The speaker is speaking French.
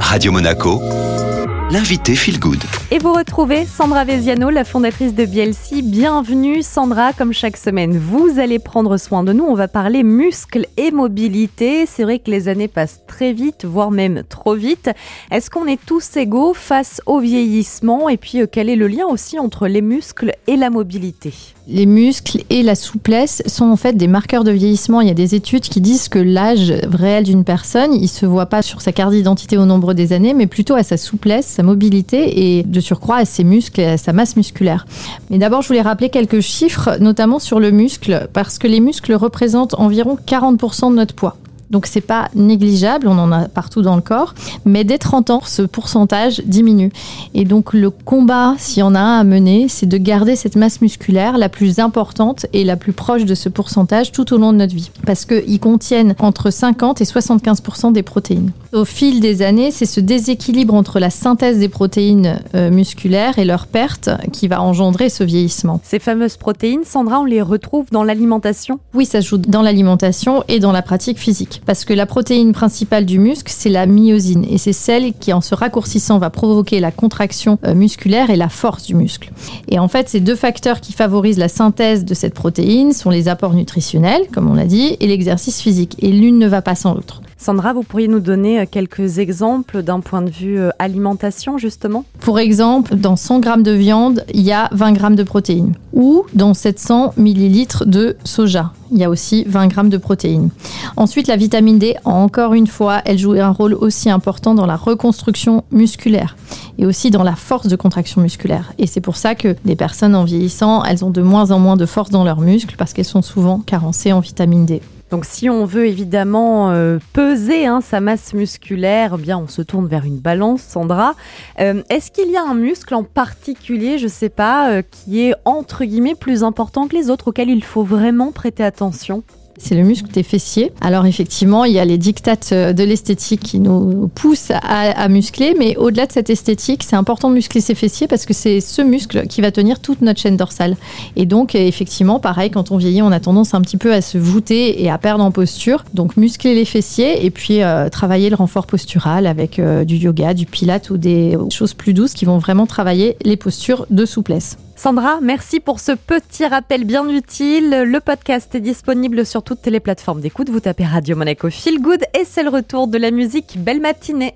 Radio Monaco, l'invité Feel Good. Et vous retrouvez Sandra Veziano, la fondatrice de Bielsi. Bienvenue Sandra, comme chaque semaine, vous allez prendre soin de nous. On va parler muscles et mobilité. C'est vrai que les années passent très vite, voire même trop vite. Est-ce qu'on est tous égaux face au vieillissement? Et puis, euh, quel est le lien aussi entre les muscles et la mobilité? Les muscles et la souplesse sont en fait des marqueurs de vieillissement. Il y a des études qui disent que l'âge réel d'une personne, il se voit pas sur sa carte d'identité au nombre des années, mais plutôt à sa souplesse, sa mobilité et de surcroît à ses muscles et à sa masse musculaire. Mais d'abord, je voulais rappeler quelques chiffres, notamment sur le muscle, parce que les muscles représentent environ 40% de notre poids. Donc c'est pas négligeable, on en a partout dans le corps, mais dès 30 ans, ce pourcentage diminue. Et donc le combat, s'il y en a un à mener, c'est de garder cette masse musculaire la plus importante et la plus proche de ce pourcentage tout au long de notre vie, parce qu'ils contiennent entre 50 et 75% des protéines. Au fil des années, c'est ce déséquilibre entre la synthèse des protéines euh, musculaires et leur perte qui va engendrer ce vieillissement. Ces fameuses protéines, Sandra, on les retrouve dans l'alimentation? Oui, ça joue dans l'alimentation et dans la pratique physique parce que la protéine principale du muscle, c'est la myosine, et c'est celle qui, en se raccourcissant, va provoquer la contraction euh, musculaire et la force du muscle. Et en fait, ces deux facteurs qui favorisent la synthèse de cette protéine sont les apports nutritionnels, comme on l'a dit, et l'exercice physique, et l'une ne va pas sans l'autre. Sandra, vous pourriez nous donner euh, quelques exemples d'un point de vue euh, alimentation, justement? Pour exemple, dans 100 g de viande, il y a 20 g de protéines. Ou dans 700 ml de soja, il y a aussi 20 g de protéines. Ensuite, la vitamine D, encore une fois, elle joue un rôle aussi important dans la reconstruction musculaire et aussi dans la force de contraction musculaire. Et c'est pour ça que les personnes en vieillissant, elles ont de moins en moins de force dans leurs muscles parce qu'elles sont souvent carencées en vitamine D. Donc si on veut évidemment euh, peser hein, sa masse musculaire, eh bien on se tourne vers une balance, Sandra. Euh, est-ce qu'il y a un muscle en particulier, je ne sais pas, euh, qui est entre guillemets plus important que les autres, auquel il faut vraiment prêter attention? C'est le muscle des fessiers. Alors effectivement, il y a les dictates euh, de l'esthétique qui nous poussent à, muscler, mais au-delà de cette esthétique, c'est important de muscler ses fessiers parce que c'est ce muscle qui va tenir toute notre chaîne dorsale. Et donc effectivement, pareil, quand on vieillit, on a tendance un petit peu à se voûter et à perdre en posture. Donc muscler les fessiers et puis euh, travailler le renfort postural avec euh, du yoga, du pilate ou des choses plus douces qui vont vraiment travailler les postures de souplesse. Sandra, merci pour ce petit rappel bien utile. Le podcast est disponible sur toutes les plateformes d'écoute. Vous tapez Radio Monaco Feel Good et c'est le retour de la musique. Belle matinée.